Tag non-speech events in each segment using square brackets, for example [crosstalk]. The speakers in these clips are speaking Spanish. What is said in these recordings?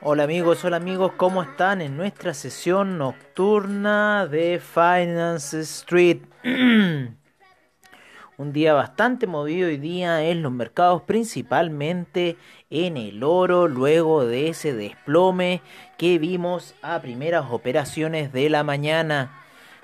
Hola amigos, hola amigos, ¿cómo están en nuestra sesión nocturna de Finance Street? [clears throat] Un día bastante movido hoy día en los mercados, principalmente en el oro, luego de ese desplome que vimos a primeras operaciones de la mañana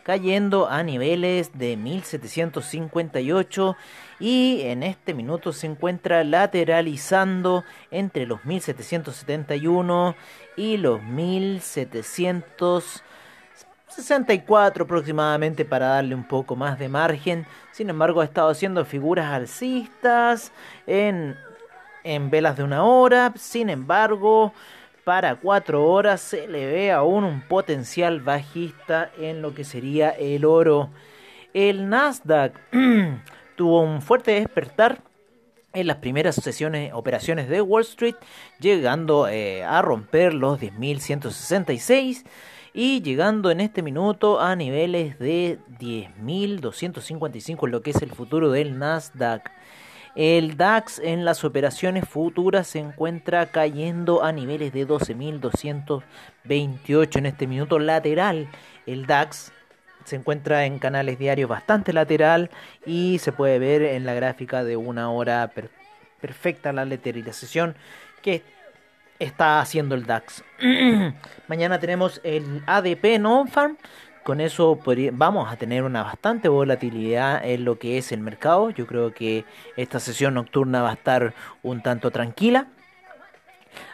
cayendo a niveles de 1758 y en este minuto se encuentra lateralizando entre los 1771 y los 1764 aproximadamente para darle un poco más de margen. Sin embargo, ha estado haciendo figuras alcistas en, en velas de una hora. Sin embargo, para 4 horas se le ve aún un potencial bajista en lo que sería el oro. El Nasdaq [clears throat] tuvo un fuerte despertar en las primeras sesiones, operaciones de Wall Street, llegando eh, a romper los 10.166 y llegando en este minuto a niveles de 10.255 en lo que es el futuro del Nasdaq. El DAX en las operaciones futuras se encuentra cayendo a niveles de 12.228 en este minuto lateral. El DAX se encuentra en canales diarios bastante lateral y se puede ver en la gráfica de una hora perfecta la lateralización que está haciendo el DAX. [clears throat] Mañana tenemos el ADP non-farm con eso vamos a tener una bastante volatilidad en lo que es el mercado. Yo creo que esta sesión nocturna va a estar un tanto tranquila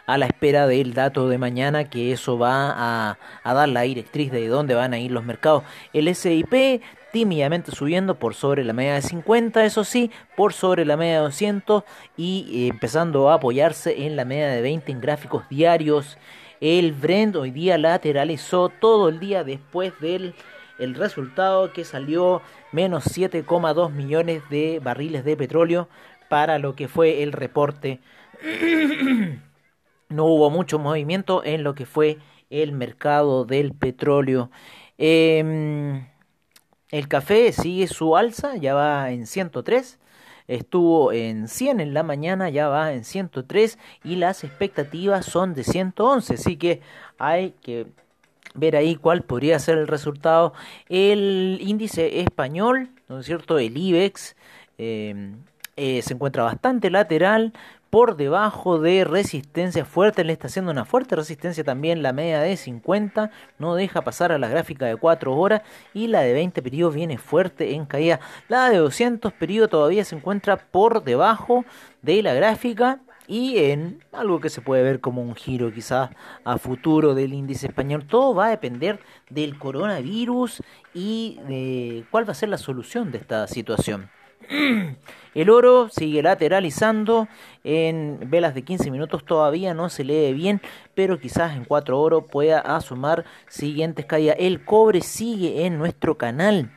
a la espera del dato de mañana que eso va a, dar la directriz de dónde van a ir los mercados. El SIP tímidamente subiendo por sobre la media de 50, eso sí, por sobre la media de 200 y eh, empezando a apoyarse en la media de 20 en gráficos diarios. El Brent hoy día lateralizó todo el día después del el resultado que salió menos 7,2 millones de barriles de petróleo para lo que fue el reporte. [clears throat] no hubo mucho movimiento en lo que fue el mercado del petróleo. Em, el café sigue su alza, ya va en 103 estuvo en 100 en la mañana, ya va en 103 y las expectativas son de 111, así que hay que ver ahí cuál podría ser el resultado. El índice español, ¿no es cierto? El IBEX eh, eh, se encuentra bastante lateral, por debajo de resistencia fuerte, le está haciendo una fuerte resistencia también la media de 50, no deja pasar a la gráfica de 4 horas y la de 20 periodos viene fuerte en caída. La de 200 periodos todavía se encuentra por debajo de la gráfica y en algo que se puede ver como un giro quizás a futuro del índice español. Todo va a depender del coronavirus y de cuál va a ser la solución de esta situación. [clears throat] El oro sigue lateralizando en velas de 15 minutos todavía no se lee bien, pero quizás en 4 oro pueda asomar siguientes caídas. El cobre sigue en nuestro canal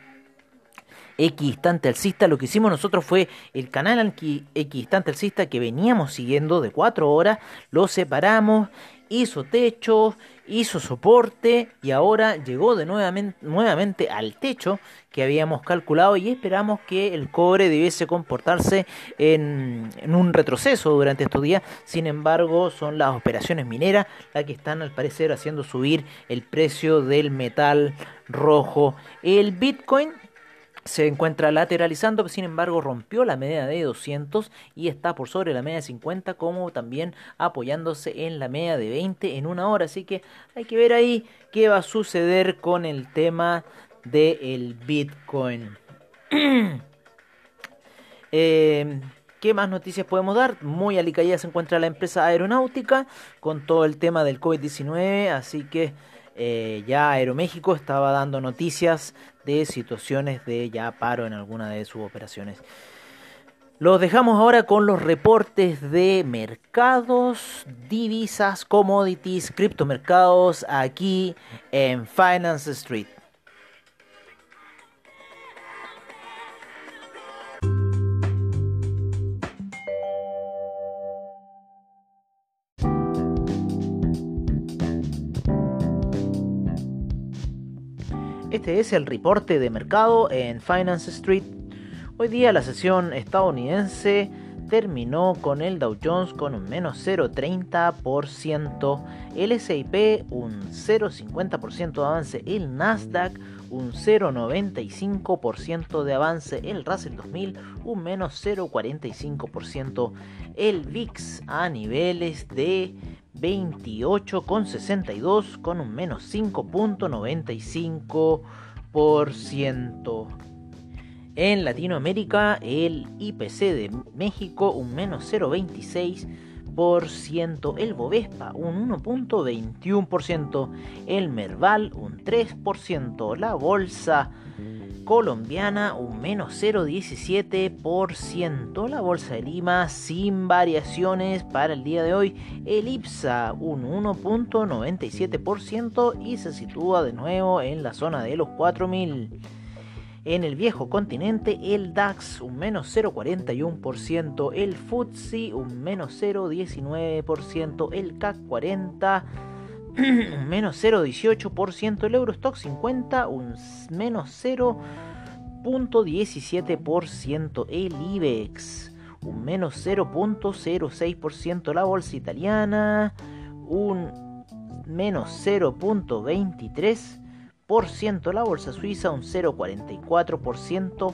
equidistante alcista. Lo que hicimos nosotros fue el canal equidistante alcista que veníamos siguiendo de 4 horas, lo separamos, hizo techo, hizo soporte y ahora llegó de nuevamente, nuevamente al techo que habíamos calculado y esperamos que el cobre debiese comportarse en, un retroceso durante estos días. Sin embargo, son las operaciones mineras las que están al parecer haciendo subir el precio del metal rojo. El Bitcoin se encuentra lateralizando, sin embargo rompió la media de 200 y está por sobre la media de 50, como también apoyándose en la media de 20 en una hora. Así que hay que ver ahí qué va a suceder con el tema del Bitcoin. [clears throat] Eh, ¿Qué más noticias podemos dar? Muy alicaída se encuentra la empresa aeronáutica con todo el tema del COVID-19, así que eh, ya Aeroméxico estaba dando noticias de situaciones de ya paro en alguna de sus operaciones. Los dejamos ahora con los reportes de mercados, divisas, commodities, criptomercados aquí en Finance Street. Este es el reporte de mercado en Finance Street. Hoy día la sesión estadounidense terminó con el Dow Jones con un menos 0,30%, el S&P un 0,50% de avance, el Nasdaq un 0,95% de avance, el Russell 2000 un menos 0,45%, el VIX a niveles de 28,62 con un menos 5,95%. En Latinoamérica, el IPC de México un menos 0,26%, el Bovespa un 1.21%, el Merval un 3%, la Bolsa colombiana un menos 0,17%, la Bolsa de Lima sin variaciones para el día de hoy, el IPSA un 1.97% y se sitúa de nuevo en la zona de los 4000. En el viejo continente, el DAX un menos 0,41%, el FTSE un menos 0,19%, el CAC 40 [clears throat] un menos 0,18%, el Eurostock 50 un menos 0,17%, el IBEX un menos 0,06%, la bolsa italiana un menos 0,23%, la bolsa suiza un 0,44%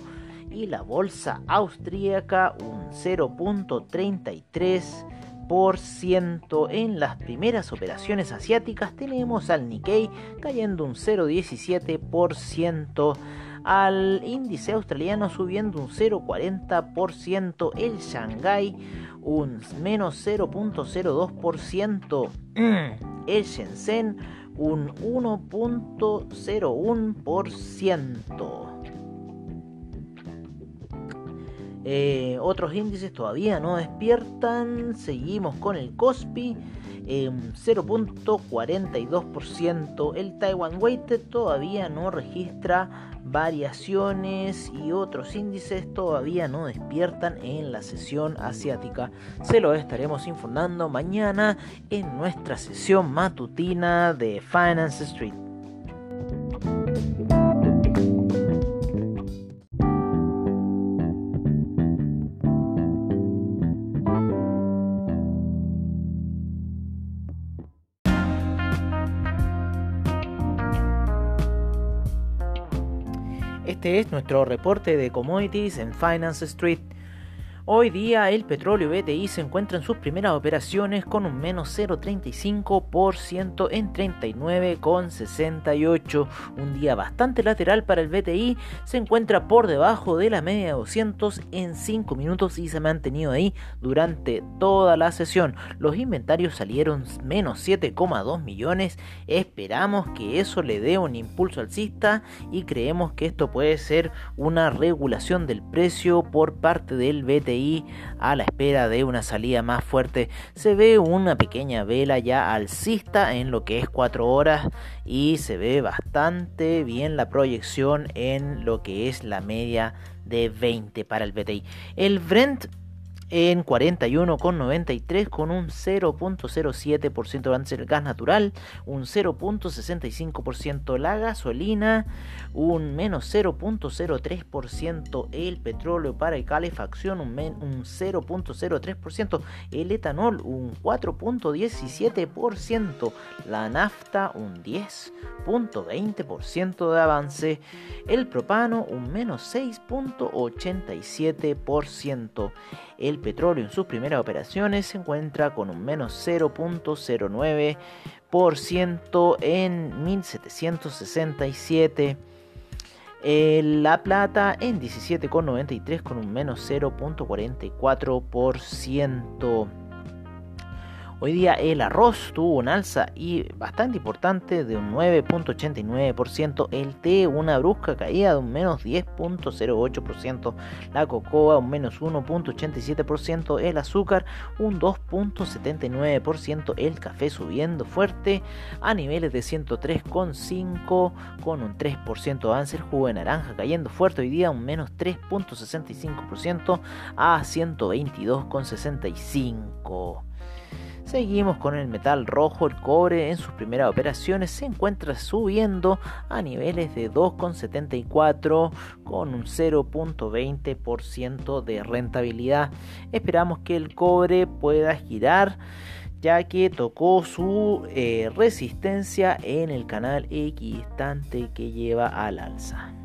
y la bolsa austríaca un 0.33%. En las primeras operaciones asiáticas tenemos al Nikkei cayendo un 0.17%, al índice australiano subiendo un 0.40%, el Shanghai un menos 0.02%, [clears throat] el Shenzhen un 1.01%. Eh, otros índices todavía no despiertan. Seguimos con el Cospi. 0.42%. El Taiwan Weighted todavía no registra variaciones y otros índices todavía no despiertan en la sesión asiática. Se lo estaremos informando mañana en nuestra sesión matutina de Finance Street. Este es nuestro reporte de commodities en Finance Street. Hoy día el petróleo BTI se encuentra en sus primeras operaciones con un menos 0,35% en 39,68. Un día bastante lateral para el BTI, se encuentra por debajo de la media de 200 en 5 minutos y se ha mantenido ahí durante toda la sesión. Los inventarios salieron menos 7,2 millones. Esperamos que eso le dé un impulso alcista y creemos que esto puede ser una regulación del precio por parte del BTI a la espera de una salida más fuerte. Se ve una pequeña vela ya alcista en lo que es 4 horas y se ve bastante bien la proyección en lo que es la media de 20 para el BTI. El Brent en 41,93 con un 0.07% de avance el gas natural, un 0.65% la gasolina, un menos 0.03% el petróleo para calefacción, un, un 0.03%, el etanol un 4.17%, la nafta un 10.20% de avance, el propano un menos 6.87%. El petróleo en sus primeras operaciones se encuentra con un menos 0.09% en 1767. La plata en 17,93 con un menos 0.44%. Hoy día el arroz tuvo un alza y bastante importante de un 9.89%, el té una brusca caída de un menos 10.08%, la cocoa un menos 1.87%, el azúcar un 2.79%, el café subiendo fuerte a niveles de 103.5 con un 3% avance, el jugo de naranja cayendo fuerte hoy día un menos 3.65% a 122.65. Seguimos con el metal rojo, el cobre en sus primeras operaciones se encuentra subiendo a niveles de 2,74 con un 0.20% de rentabilidad. Esperamos que el cobre pueda girar ya que tocó su eh, resistencia en el canal equidistante que lleva al alza.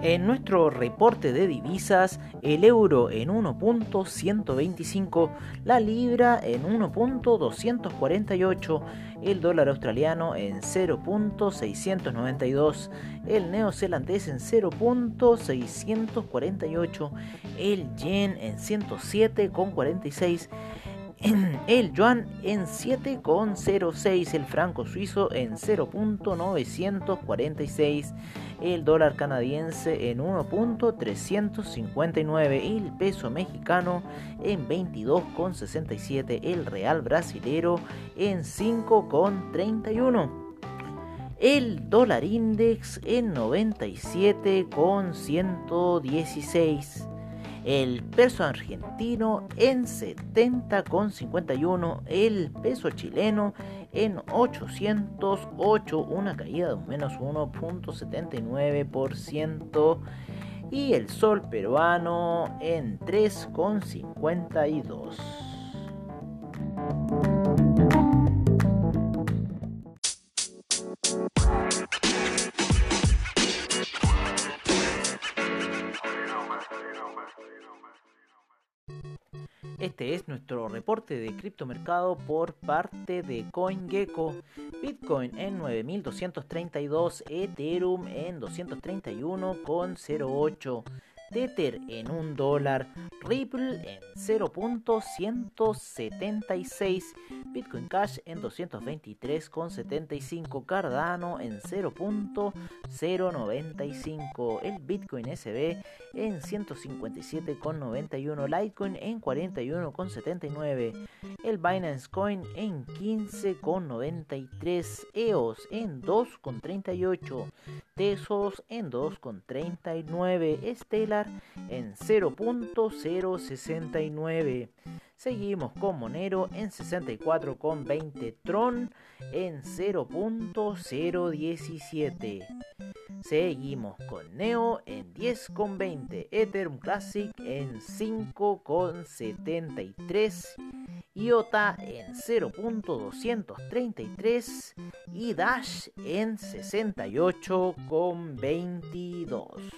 En nuestro reporte de divisas, el euro en 1.125, la libra en 1.248, el dólar australiano en 0.692, el neozelandés en 0.648, el yen en 107.46, [clears throat] el yuan en 7,06, el franco suizo en 0.946, el dólar canadiense en 1.359, el peso mexicano en 22,67, el real brasilero en 5,31. El dólar index en 97,116 el peso argentino en 70,51, el peso chileno en 808, una caída de un menos 1.79% y el sol peruano en 3,52. Este es nuestro reporte de criptomercado por parte de CoinGecko. Bitcoin en 9232, Ethereum en 231,08. Tether en 1 dólar, Ripple en 0.176, Bitcoin Cash en 223,75, Cardano en 0.095, el Bitcoin SB en 157,91, Litecoin en 41,79, el Binance Coin en 15,93, EOS en 2,38, Tesos en 2,39, Stellar en 0.069. Seguimos con Monero en 64,20. Tron en 0.017. Seguimos con Neo en 10,20. Ethereum Classic en 5,73. IOTA en 0.233 y Dash en 68,22.